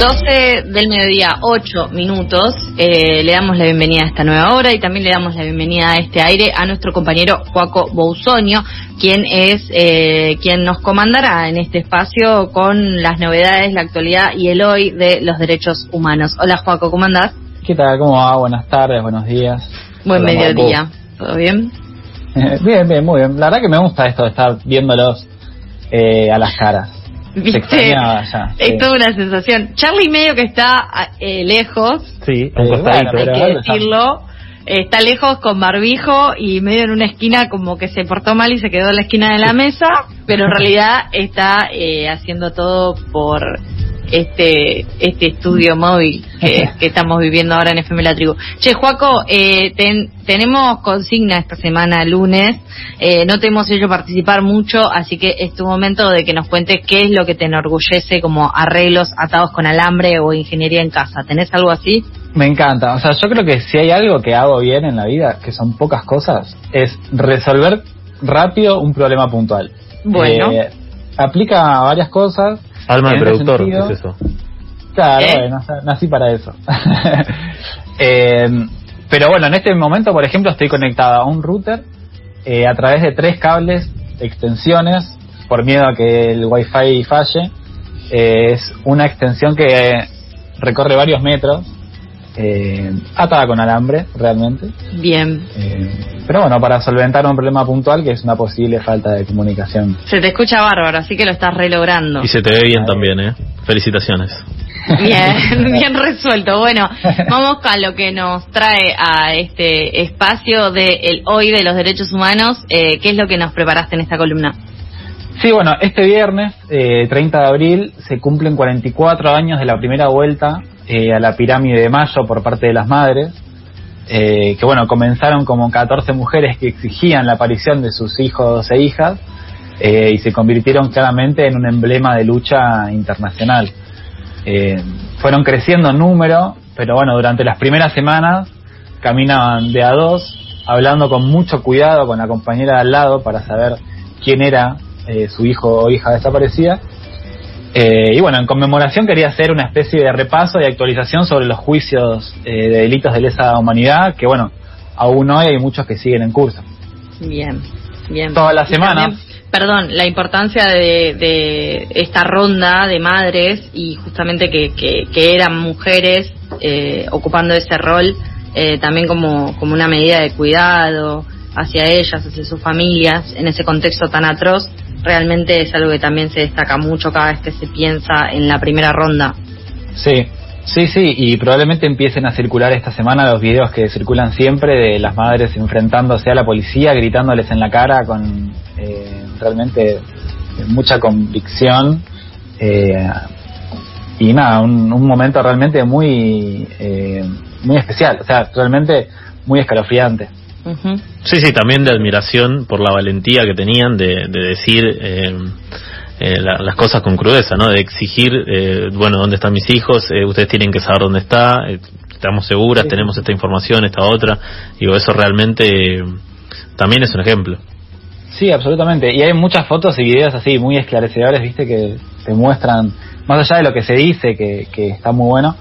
12 del mediodía, 8 minutos. Eh, le damos la bienvenida a esta nueva hora y también le damos la bienvenida a este aire a nuestro compañero Joaco Bousonio, quien es eh, quien nos comandará en este espacio con las novedades, la actualidad y el hoy de los derechos humanos. Hola Joaco, ¿cómo andás? ¿Qué tal? ¿Cómo va? Buenas tardes, buenos días. Buen mediodía. ¿Todo bien? bien, bien, muy bien. La verdad que me gusta esto de estar viéndolos eh, a las caras. ¿Viste? Es toda una sensación. Charlie medio que está eh, lejos. Sí, hay que decirlo. Está lejos con barbijo y medio en una esquina como que se portó mal y se quedó en la esquina de la mesa, pero en realidad está eh, haciendo todo por este este estudio móvil que, estamos viviendo ahora en FM La Tribu. Che, Juaco, eh, tenemos consigna esta semana, lunes. Eh, no te hemos hecho participar mucho, así que es tu momento de que nos cuentes qué es lo que te enorgullece como arreglos atados con alambre o ingeniería en casa. ¿Tenés algo así? Me encanta. O sea, yo creo que si hay algo que hago bien en la vida, que son pocas cosas, es resolver rápido un problema puntual. Bueno. Eh, aplica a varias cosas Alma de productor, ¿qué es eso? Claro, ¿Eh? nací para eso. Eh, pero bueno, en este momento, por ejemplo, estoy conectado a un router eh, a través de tres cables, extensiones, por miedo a que el wifi falle. es una extensión que recorre varios metros eh, atada con alambre, realmente. Bien. Eh, pero bueno, para solventar un problema puntual que es una posible falta de comunicación. Se te escucha bárbaro, así que lo estás relogrando. Y se te ve bien también, ¿eh? Felicitaciones. Bien, bien resuelto. Bueno, vamos a lo que nos trae a este espacio de el hoy de los derechos humanos. Eh, ¿Qué es lo que nos preparaste en esta columna? Sí, bueno, este viernes, eh, 30 de abril, se cumplen 44 años de la primera vuelta eh, a la pirámide de Mayo por parte de las madres, eh, que bueno, comenzaron como 14 mujeres que exigían la aparición de sus hijos e hijas eh, y se convirtieron claramente en un emblema de lucha internacional. fueron creciendo en número, pero bueno, durante las primeras semanas caminaban de a dos, hablando con mucho cuidado con la compañera de al lado para saber quién era su hijo o hija desaparecida eh, y bueno, en conmemoración quería hacer una especie de repaso y actualización sobre los juicios eh, de delitos de lesa humanidad, que bueno, aún hoy hay muchos que siguen en curso. Bien, bien. Todas las semanas. Perdón, la importancia de, esta ronda de madres y justamente que, que, eran mujeres eh, ocupando ese rol también como, como una medida de cuidado hacia ellas, hacia sus familias, en ese contexto tan atroz realmente es algo que también se destaca mucho cada vez que se piensa en la primera ronda. Sí, sí, sí, y probablemente empiecen a circular esta semana los videos que circulan siempre de las madres enfrentándose a la policía, gritándoles en la cara con eh, realmente mucha convicción. Eh, y nada, un, momento realmente muy, eh, muy especial, o sea, realmente muy escalofriante. Sí, sí, también de admiración por la valentía que tenían de, decir eh, eh, las cosas con crudeza, ¿no? De exigir, eh, bueno, ¿dónde están mis hijos? ustedes tienen que saber dónde está, estamos seguras, tenemos esta información, esta otra. Digo, eso realmente también es un ejemplo. Sí, absolutamente. Y hay muchas fotos y videos así muy esclarecedores, viste, que te muestran, más allá de lo que se dice, que, que está muy bueno,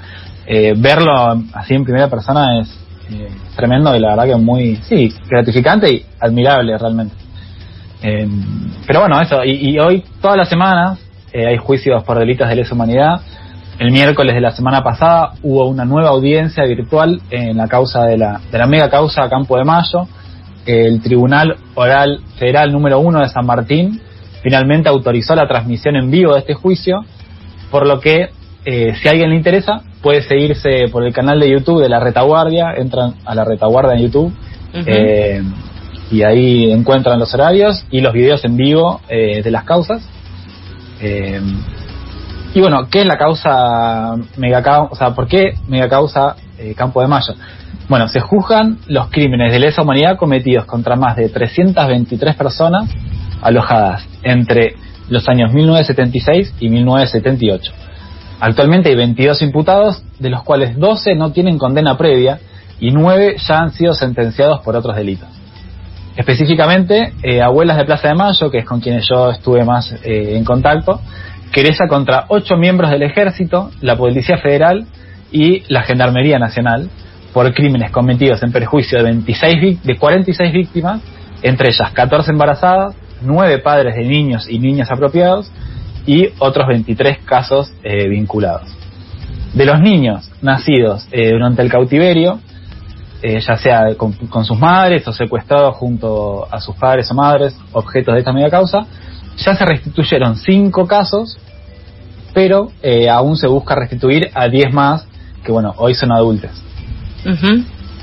verlo así en primera persona es, eh, tremendo y la verdad que muy, sí, gratificante y admirable realmente. Eh, pero bueno, eso, y, hoy, todas las semanas, eh, hay juicios por delitos de lesa humanidad. El miércoles de la semana pasada hubo una nueva audiencia virtual en la causa de la, de la mega causa Campo de Mayo. El Tribunal Oral Federal número uno de San Martín finalmente autorizó la transmisión en vivo de este juicio, por lo que eh, si a alguien le interesa, puede seguirse por el canal de YouTube de La Retaguardia, entran a La Retaguardia en YouTube eh, y ahí encuentran los horarios y los videos en vivo eh, de las causas. y bueno, ¿qué es la causa megacausa? O sea, ¿por qué megacausa Campo de Mayo? Bueno, se juzgan los crímenes de lesa humanidad cometidos contra más de 323 personas alojadas entre los años 1976 y 1978 Actualmente hay 22 imputados, de los cuales 12 no tienen condena previa y 9 ya han sido sentenciados por otros delitos. Específicamente, eh, Abuelas de Plaza de Mayo, que es con quienes yo estuve más eh, en contacto, querella contra ocho miembros del ejército, la Policía Federal y la Gendarmería Nacional por crímenes cometidos en perjuicio de, 26, de 46 víctimas, entre ellas 14 embarazadas, 9 padres de niños y niñas apropiados y otros 23 casos eh, vinculados. De los niños nacidos eh, durante el cautiverio, eh, ya sea con, sus madres o secuestrados junto a sus padres o madres, objetos de esta media causa, ya se restituyeron 5 casos, pero aún se busca restituir a 10 más que, bueno, hoy son adultos.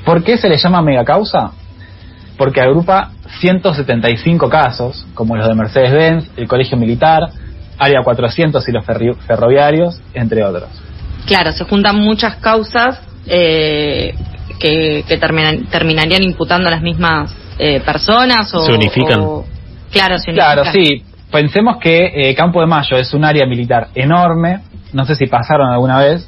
¿Por qué se le llama mega causa? Porque agrupa 175 casos, como los de Mercedes-Benz, el Colegio Militar, Área 400 y los ferroviarios, entre otros. Claro, se juntan muchas causas eh, que, terminarían imputando a las mismas eh, personas o... Se unifican. claro, se unifican. Claro, sí. Pensemos que eh, Campo de Mayo es un área militar enorme, no sé si pasaron alguna vez,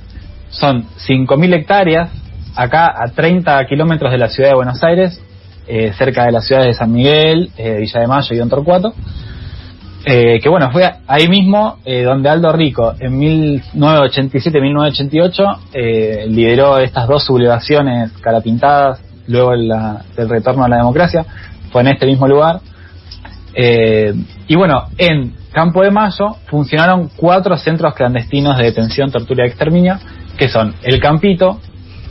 son 5.000 hectáreas, acá a 30 kilómetros de la ciudad de Buenos Aires, cerca de las ciudades de San Miguel, Villa de Mayo y Don Torcuato. Eh, que bueno, fue ahí mismo eh, donde Aldo Rico en 1987-1988 eh, lideró estas dos sublevaciones carapintadas, luego el del retorno a la democracia, fue en este mismo lugar. y bueno, en Campo de Mayo funcionaron cuatro centros clandestinos de detención, tortura y exterminio, que son el Campito,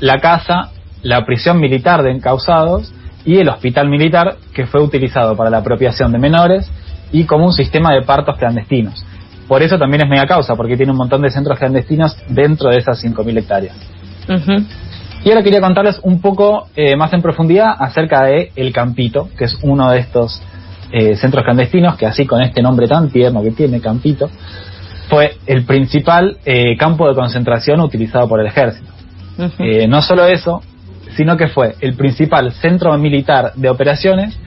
la Casa, la prisión militar de encausados y el hospital militar que fue utilizado para la apropiación de menores y como un sistema de partos clandestinos. Por eso también es mega causa, porque tiene un montón de centros clandestinos dentro de esas 5.000 hectáreas. Y ahora quería contarles un poco eh, más en profundidad acerca de El Campito, que es uno de estos eh, centros clandestinos, que así con este nombre tan tierno que tiene, Campito, fue el principal eh, campo de concentración utilizado por el ejército. no solo eso, sino que fue el principal centro militar de operaciones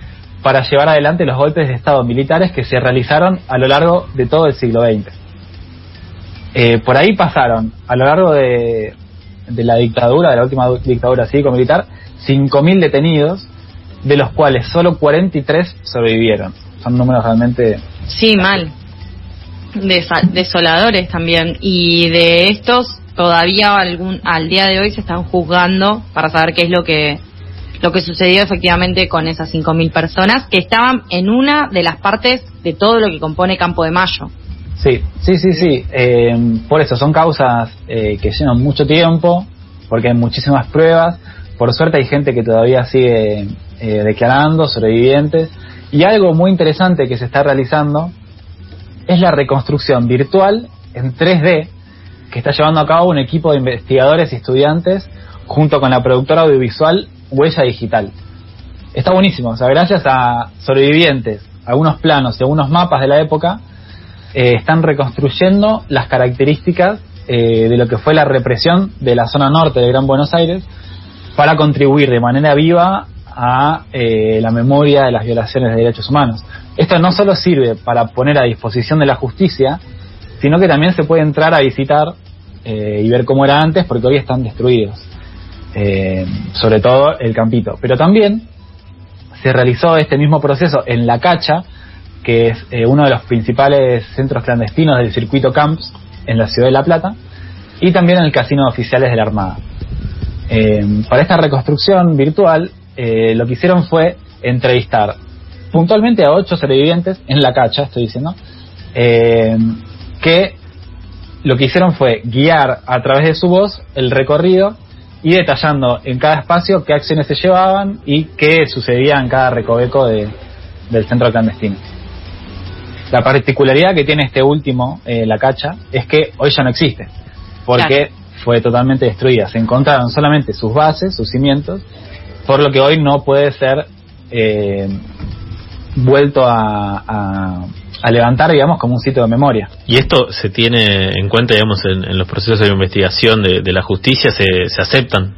para llevar adelante los golpes de Estado militares que se realizaron a lo largo de todo el siglo XX. Eh, por ahí pasaron, a lo largo de, la dictadura, de la última dictadura cívico-militar, 5.000 detenidos, de los cuales solo 43 sobrevivieron. Son números realmente... Sí, mal. desoladores también. Y de estos, todavía algún, al día de hoy se están juzgando para saber qué es lo que lo que sucedió efectivamente con esas 5.000 personas que estaban en una de las partes de todo lo que compone Campo de Mayo. Sí, sí, sí, sí. Eh, por eso son causas eh, que llevan mucho tiempo, porque hay muchísimas pruebas. Por suerte hay gente que todavía sigue eh, declarando, sobrevivientes. Y algo muy interesante que se está realizando es la reconstrucción virtual en 3D que está llevando a cabo un equipo de investigadores y estudiantes junto con la productora audiovisual huella digital. Está buenísimo, o sea, gracias a sobrevivientes, algunos planos y algunos mapas de la época, eh, están reconstruyendo las características eh, de lo que fue la represión de la zona norte de Gran Buenos Aires para contribuir de manera viva a eh, la memoria de las violaciones de derechos humanos. Esto no solo sirve para poner a disposición de la justicia, sino que también se puede entrar a visitar y ver cómo era antes, porque hoy están destruidos. Eh, sobre todo el campito. Pero también se realizó este mismo proceso en La Cacha, que es eh, uno de los principales centros clandestinos del circuito Camps en la ciudad de La Plata, y también en el Casino de Oficiales de la Armada. Eh, para esta reconstrucción virtual, lo que hicieron fue entrevistar puntualmente a ocho sobrevivientes en La Cacha, estoy diciendo, que lo que hicieron fue guiar a través de su voz el recorrido y detallando en cada espacio qué acciones se llevaban y qué sucedía en cada recoveco del centro clandestino. La particularidad que tiene este último, eh, la cacha, es que hoy ya no existe, porque fue totalmente destruida. Se encontraron solamente sus bases, sus cimientos, por lo que hoy no puede ser eh, vuelto a, a levantar, digamos, como un sitio de memoria. ¿Y esto se tiene en cuenta, digamos, en, los procesos de investigación de, la justicia? ¿se, ¿Se aceptan?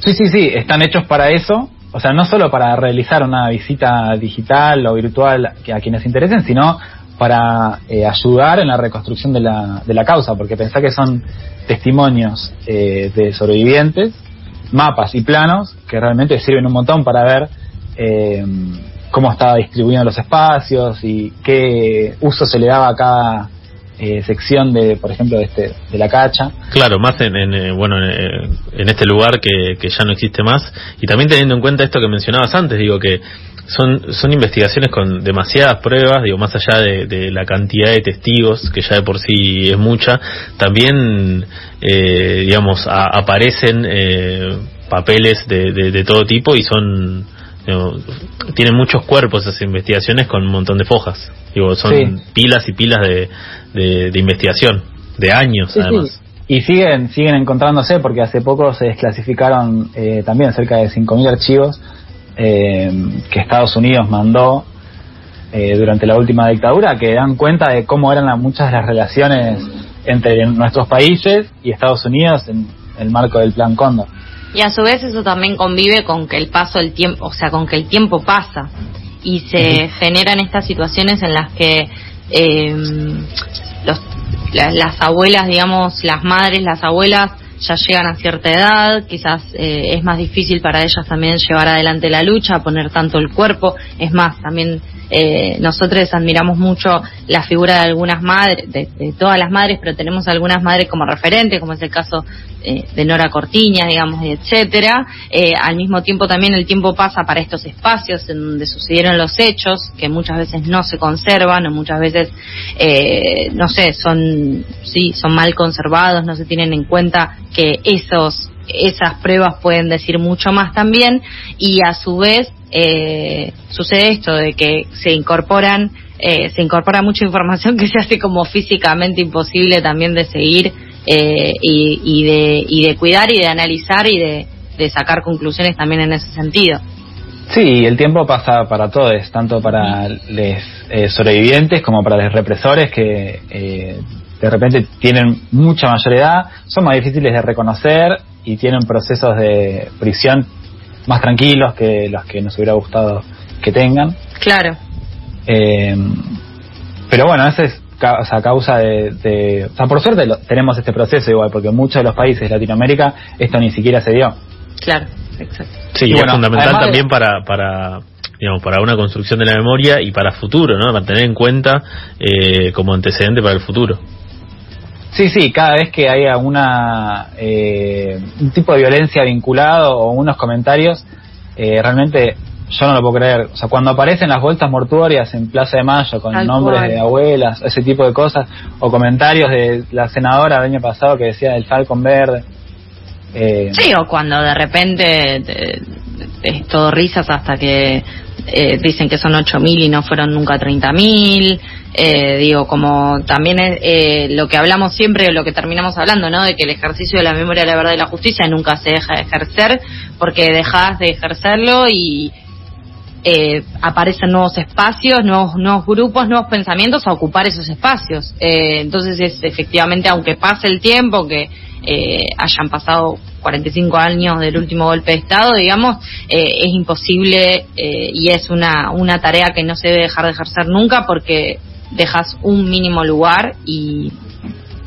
Sí, sí, sí, están hechos para eso. O sea, no solo para realizar una visita digital o virtual a quienes interesen, sino para eh, ayudar en la reconstrucción de la, de la causa, porque pensá que son testimonios eh, de sobrevivientes, mapas y planos que realmente sirven un montón para ver eh, cómo estaba distribuyendo los espacios y qué uso se le daba a cada, eh, sección de, por ejemplo, de, este, de la cacha. Claro, más en, eh, bueno, en, este lugar que, que, ya no existe más. Y también teniendo en cuenta esto que mencionabas antes, digo que son, son investigaciones con demasiadas pruebas, digo, más allá de, la cantidad de testigos, que ya de por sí es mucha, también, eh, digamos, aparecen eh, papeles de, de, todo tipo y son, tienen muchos cuerpos esas investigaciones con un montón de fojas. Digo, son pilas y pilas de, de, investigación, de años además. Y siguen, siguen encontrándose porque hace poco se desclasificaron eh, también cerca de 5.000 archivos eh, que Estados Unidos mandó eh, durante la última dictadura, que dan cuenta de cómo eran muchas de las relaciones entre nuestros países y Estados Unidos en el marco del Plan Cóndor. Y a su vez eso también convive con que el paso del tiempo, o sea, con que el tiempo pasa y se generan estas situaciones en las que eh, los, las abuelas, digamos, las madres, las abuelas ya llegan a cierta edad, quizás eh, es más difícil para ellas también llevar adelante la lucha, poner tanto el cuerpo, es más, también eh, nosotros admiramos mucho la figura de algunas madres, de, todas las madres, pero tenemos algunas madres como referentes, como es el caso eh, de Nora Cortiña, digamos, etcétera. Eh, al mismo tiempo también el tiempo pasa para estos espacios en donde sucedieron los hechos, que muchas veces no se conservan o muchas veces, eh, no sé, son, sí, son mal conservados, no se tienen en cuenta que esos esas pruebas pueden decir mucho más también y a su vez eh, sucede esto de que se incorporan eh, se incorpora mucha información que se hace como físicamente imposible también de seguir eh, y, de, y de cuidar y de analizar y de, sacar conclusiones también en ese sentido. Sí, el tiempo pasa para todos, tanto para los sobrevivientes como para los represores que de repente tienen mucha mayor edad, son más difíciles de reconocer y tienen procesos de prisión más tranquilos que los que nos hubiera gustado que tengan. Claro. Eh, pero bueno, esa es a causa de, O sea, por suerte tenemos este proceso igual, porque en muchos de los países de Latinoamérica esto ni siquiera se dio. Claro, exacto. Sí, y, es fundamental también para, para, digamos, para una construcción de la memoria y para futuro, ¿no? Para tener en cuenta eh, como antecedente para el futuro. Sí, sí, cada vez que haya una, eh, un tipo de violencia vinculado o unos comentarios, eh, realmente yo no lo puedo creer. O sea, cuando aparecen las vueltas mortuorias en Plaza de Mayo con nombres de abuelas, ese tipo de cosas, o comentarios de la senadora del año pasado que decía del Falcon Verde. Eh, sí, o cuando de repente es todo risas hasta que eh, dicen que son 8.000 y no fueron nunca 30.000. Eh, digo, como también es, eh, lo que hablamos siempre, lo que terminamos hablando, ¿no? De que el ejercicio de la memoria, la verdad y la justicia nunca se deja de ejercer porque dejas de ejercerlo y eh, aparecen nuevos espacios, nuevos, nuevos grupos, nuevos pensamientos a ocupar esos espacios. Eh, entonces es efectivamente, aunque pase el tiempo, que eh, hayan pasado 45 años del último golpe de Estado, digamos, eh, es imposible eh, y es una, una tarea que no se debe dejar de ejercer nunca porque dejas un mínimo lugar y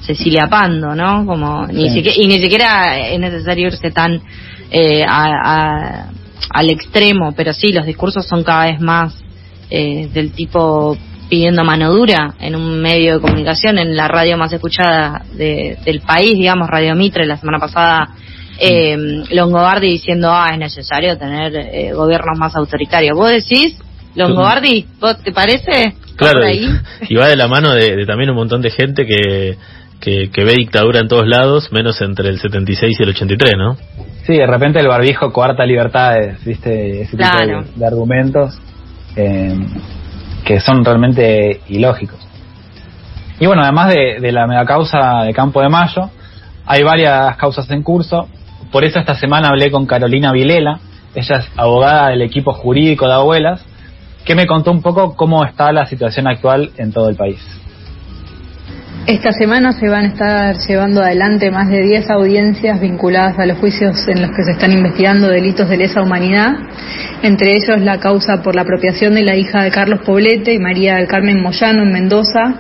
Cecilia Pando, ¿no? Como ni siquiera, y ni siquiera es necesario irse tan eh, al extremo, pero sí, los discursos son cada vez más del tipo pidiendo mano dura en un medio de comunicación, en la radio más escuchada del país, digamos, Radio Mitre, la semana pasada eh, Longobardi diciendo, ah, es necesario tener eh, gobiernos más autoritarios. ¿Vos decís, Longobardi, ¿vos te parece? Claro, y, va de la mano de, también un montón de gente que, que, ve dictadura en todos lados, menos entre el 76 y el 83, ¿no? Sí, de repente el barbijo coarta libertades, ¿viste? Ese tipo de, argumentos eh, que son realmente ilógicos. Y bueno, además de, de la megacausa de Campo de Mayo, hay varias causas en curso. Por eso esta semana hablé con Carolina Vilela, ella es abogada del equipo jurídico de abuelas, que me contó un poco cómo está la situación actual en todo el país. Esta semana se van a estar llevando adelante más de 10 audiencias vinculadas a los juicios en los que se están investigando delitos de lesa humanidad, entre ellos la causa por la apropiación de la hija de Carlos Poblete y María del Carmen Moyano en Mendoza,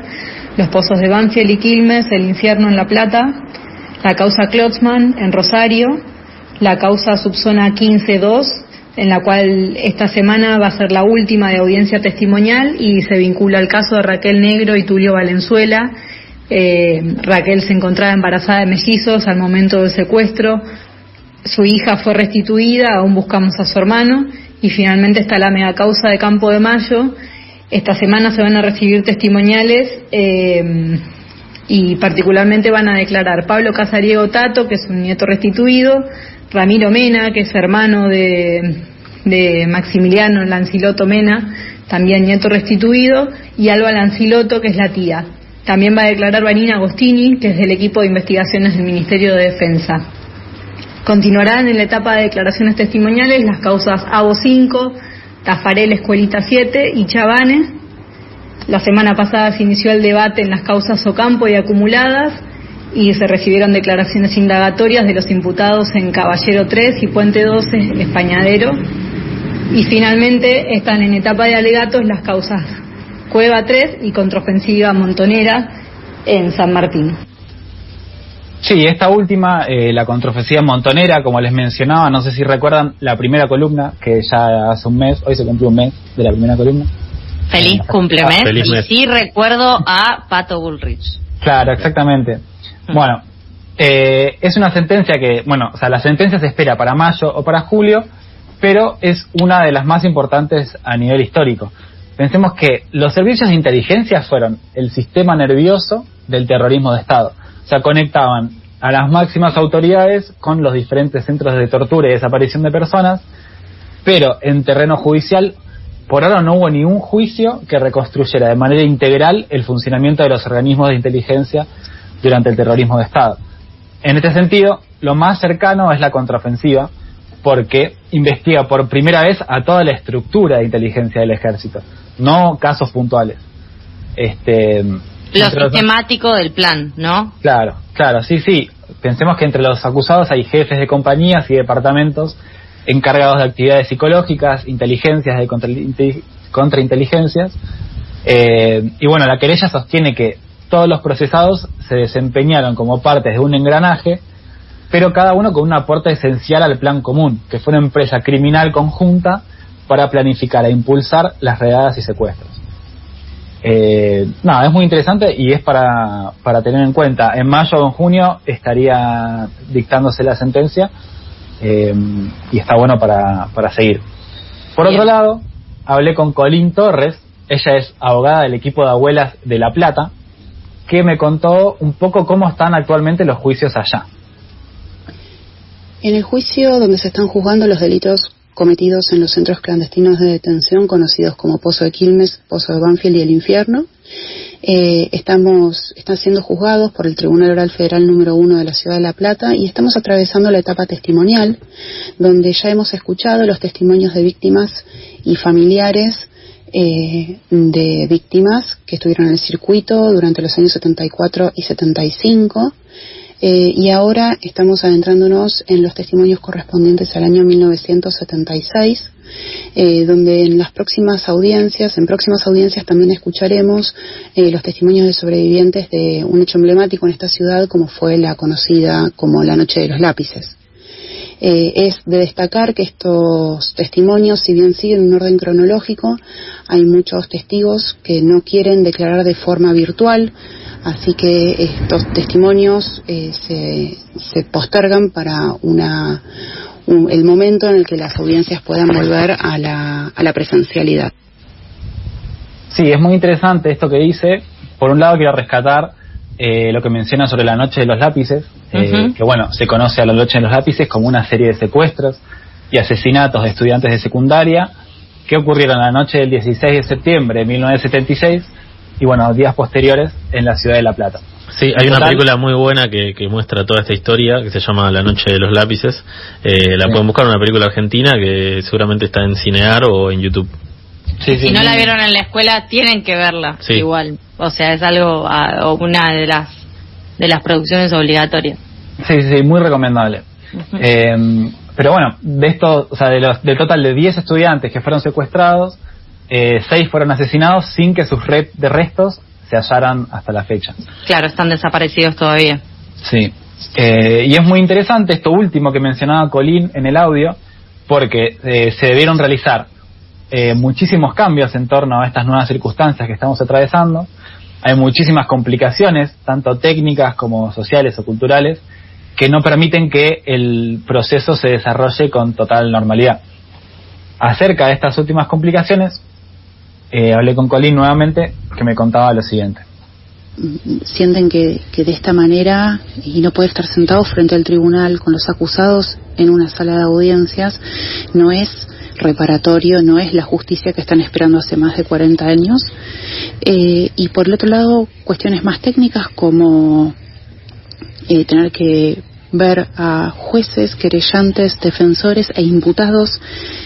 los pozos de Banfield y Quilmes, el infierno en La Plata, la causa Klotzmann en Rosario, la causa subzona 15.2, en la cual esta semana va a ser la última de audiencia testimonial y se vincula al caso de Raquel Negro y Tulio Valenzuela, Eh, Raquel se encontraba embarazada de mellizos al momento del secuestro. Su hija fue restituida, aún buscamos a su hermano. Y finalmente está la mega causa de Campo de Mayo. Esta semana se van a recibir testimoniales eh, y particularmente van a declarar Pablo Casariego Tato, que es un nieto restituido, Ramiro Mena, que es hermano de, de Maximiliano Lanciloto Mena, también nieto restituido, y Alba Lanciloto, que es la tía. También va a declarar Vanina Agostini, que es del equipo de investigaciones del Ministerio de Defensa. Continuarán en la etapa de declaraciones testimoniales las causas ABO 5, Tafarel Escuelita 7 y Chavanes. La semana pasada se inició el debate en las causas Ocampo y acumuladas y se recibieron declaraciones indagatorias de los imputados en Caballero 3 y Puente 12, Españadero. Y finalmente están en etapa de alegatos las causas Cueva 3 y contraofensiva Montonera en San Martín. Sí, esta última, eh, la contraofensiva montonera, como les mencionaba, no sé si recuerdan la primera columna, que ya hace un mes, hoy se cumplió un mes de la primera columna. Feliz cumplemes. y sí recuerdo a Pato Bullrich. Claro, exactamente. Mm. Bueno, eh, es una sentencia que, bueno, o sea, la sentencia se espera para mayo o para julio, pero es una de las más importantes a nivel histórico. Pensemos que los servicios de inteligencia fueron el sistema nervioso del terrorismo de Estado. O sea, conectaban a las máximas autoridades con los diferentes centros de tortura y desaparición de personas, pero en terreno judicial, por ahora no hubo ni un juicio que reconstruyera de manera integral el funcionamiento de los organismos de inteligencia durante el terrorismo de Estado. En este sentido, lo más cercano es la contraofensiva, porque investiga por primera vez a toda la estructura de inteligencia del ejército no casos puntuales. Este, lo sistemático del plan, ¿no? Claro, claro, sí, sí. Pensemos que entre los acusados hay jefes de compañías y departamentos encargados de actividades psicológicas, inteligencias, de contrainteligencias. Eh, y bueno, la querella sostiene que todos los procesados se desempeñaron como partes de un engranaje, pero cada uno con un aporte esencial al plan común, que fue una empresa criminal conjunta para planificar e impulsar las redadas y secuestros. Eh, nada, es muy interesante y es para, para tener en cuenta. En mayo o en junio estaría dictándose la sentencia eh, y está bueno para, para seguir. Por otro lado, hablé con Colín Torres, ella es abogada del equipo de abuelas de La Plata, que me contó un poco cómo están actualmente los juicios allá. En el juicio donde se están juzgando los delitos cometidos en los centros clandestinos de detención conocidos como Pozo de Quilmes, Pozo de Banfield y el Infierno. Eh, estamos, están siendo juzgados por el Tribunal Oral Federal número uno de la Ciudad de La Plata y estamos atravesando la etapa testimonial, donde ya hemos escuchado los testimonios de víctimas y familiares eh, de víctimas que estuvieron en el circuito durante los años 74 y 75 eh, y ahora estamos adentrándonos en los testimonios correspondientes al año 1976, eh, donde en las próximas audiencias, en próximas audiencias también escucharemos eh, los testimonios de sobrevivientes de un hecho emblemático en esta ciudad, como fue la conocida como la Noche de los Lápices. Es de destacar que estos testimonios, si bien siguen un orden cronológico, hay muchos testigos que no quieren declarar de forma virtual, Así que estos testimonios eh, se, postergan para una, el momento en el que las audiencias puedan volver a la, a la presencialidad. Sí, es muy interesante esto que dice. Por un lado quiero rescatar eh, lo que menciona sobre la noche de los lápices, eh, que bueno, se conoce a la noche de los lápices como una serie de secuestros y asesinatos de estudiantes de secundaria que ocurrieron la noche del 16 de septiembre de 1976 y bueno, días posteriores en la ciudad de La Plata. Sí, hay una película muy buena que, muestra toda esta historia que se llama La Noche de los Lápices. Eh, la pueden buscar, una película argentina que seguramente está en Cinear o en YouTube. Sí, si no la vieron en la escuela, tienen que verla igual. O sea, es algo, ah, una de las de las producciones obligatorias. Sí, sí, muy recomendable. Eh, pero bueno, de esto, o sea, de los, del total de 10 estudiantes que fueron secuestrados, eh, seis fueron asesinados sin que sus red de restos se hallaran hasta la fecha. Claro, están desaparecidos todavía. Sí. Eh, y es muy interesante esto último que mencionaba Colín en el audio, porque eh, se debieron realizar muchísimos cambios en torno a estas nuevas circunstancias que estamos atravesando. Hay muchísimas complicaciones, tanto técnicas como sociales o culturales, que no permiten que el proceso se desarrolle con total normalidad. Acerca de estas últimas complicaciones, eh, hablé con Colín nuevamente, que me contaba lo siguiente. Sienten que, que de esta manera, y no puede estar sentado frente al tribunal con los acusados en una sala de audiencias, no es reparatorio, no es la justicia que están esperando hace más de 40 años. Eh, y por el otro lado, cuestiones más técnicas como eh, tener que ver a jueces, querellantes, defensores e imputados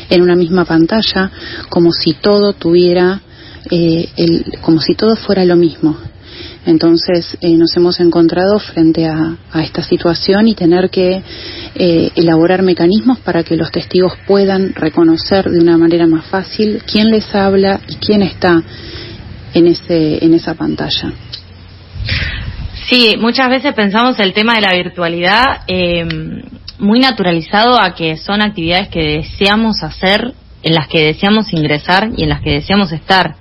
en una misma pantalla, como si todo tuviera, eh, el, como si todo fuera lo mismo. Entonces eh, nos hemos encontrado frente a, esta situación y tener que eh, elaborar mecanismos para que los testigos puedan reconocer de una manera más fácil quién les habla y quién está en, ese, en esa pantalla. Sí, muchas veces pensamos el tema de la virtualidad eh, muy naturalizado a que son actividades que deseamos hacer, en las que deseamos ingresar y en las que deseamos estar.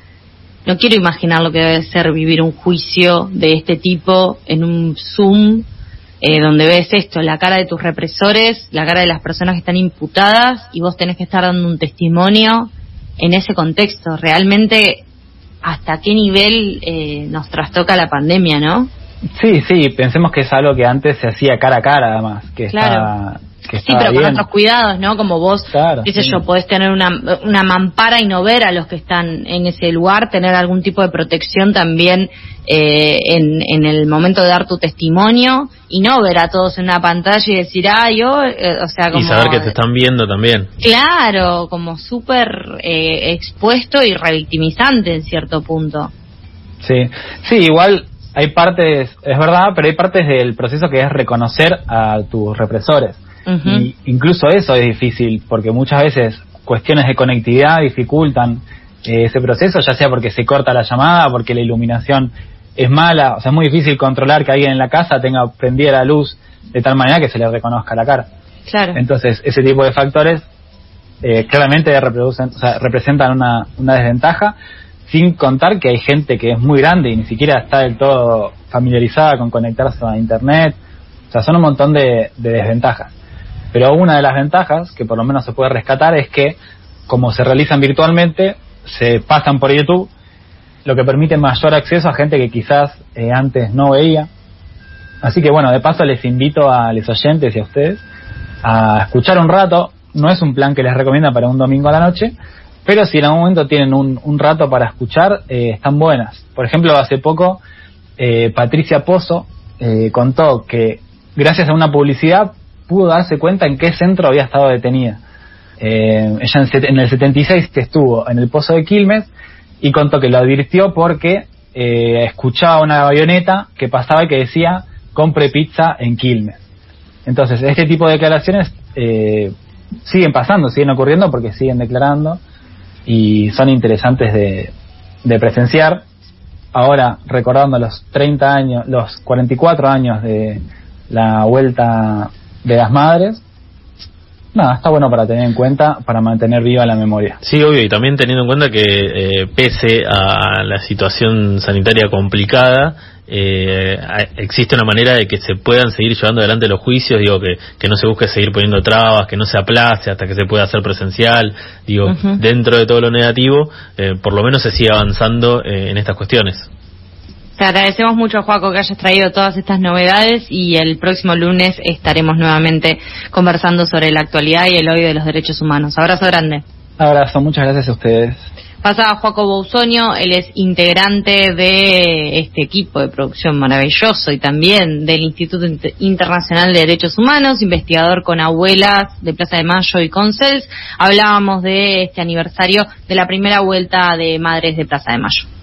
No quiero imaginar lo que debe ser vivir un juicio de este tipo en un Zoom, eh, donde ves esto, la cara de tus represores, la cara de las personas que están imputadas y vos tenés que estar dando un testimonio en ese contexto. Realmente, ¿hasta qué nivel eh, nos trastoca la pandemia, no? Sí, sí, pensemos que es algo que antes se hacía cara a cara, además, que claro. Sí, pero con otros cuidados, ¿no? Como vos, qué sé yo, podés tener una, una mampara y no ver a los que están en ese lugar, tener algún tipo de protección también eh, en, en el momento de dar tu testimonio y no ver a todos en una pantalla y decir, ah, yo, eh, o sea, como... Y saber que te están viendo también. Claro, como súper eh, expuesto y revictimizante en cierto punto. Sí, sí, igual hay partes, es verdad, pero hay partes del proceso que es reconocer a tus represores. Y incluso eso es difícil, porque muchas veces cuestiones de conectividad dificultan eh, ese proceso, ya sea porque se corta la llamada, porque la iluminación es mala, o sea, es muy difícil controlar que alguien en la casa tenga prendida la luz de tal manera que se le reconozca la cara. Claro. Entonces, ese tipo de factores eh, claramente reproducen, o sea, representan una, una desventaja, sin contar que hay gente que es muy grande y ni siquiera está del todo familiarizada con conectarse a Internet. O sea, son un montón de, desventajas. Pero una de las ventajas, que por lo menos se puede rescatar, es que como se realizan virtualmente, se pasan por YouTube, lo que permite mayor acceso a gente que quizás eh, antes no veía. Así que bueno, de paso les invito a los oyentes y a ustedes a escuchar un rato. No es un plan que les recomienda para un domingo a la noche, pero si en algún momento tienen un, rato para escuchar, eh, están buenas. Por ejemplo, hace poco eh, Patricia Pozo eh, contó que gracias a una publicidad pudo darse cuenta en qué centro había estado detenida. ella en, el 76 estuvo en el Pozo de Quilmes y contó que lo advirtió porque escuchaba una avioneta que pasaba y que decía compre pizza en Quilmes. Entonces, este tipo de declaraciones siguen pasando, siguen ocurriendo porque siguen declarando y son interesantes de, de presenciar. Ahora, recordando los 30 años, los 44 años de la vuelta de las madres, nada, está bueno para tener en cuenta, para mantener viva la memoria. Sí, obvio, y también teniendo en cuenta que eh, pese a la situación sanitaria complicada, eh, existe una manera de que se puedan seguir llevando adelante los juicios, digo, que, que no se busque seguir poniendo trabas, que no se aplace hasta que se pueda hacer presencial, digo, dentro de todo lo negativo, eh, por lo menos se sigue avanzando eh, en estas cuestiones. Te agradecemos mucho, Juaco, que hayas traído todas estas novedades y el próximo lunes estaremos nuevamente conversando sobre la actualidad y el hoy de los derechos humanos. Abrazo grande. Abrazo, muchas gracias a ustedes. Pasaba Joaco Bousonio, él es integrante de este equipo de producción maravilloso y también del Instituto Internacional de Derechos Humanos, investigador con abuelas de Plaza de Mayo y Concels. Hablábamos de este aniversario de la primera vuelta de Madres de Plaza de Mayo.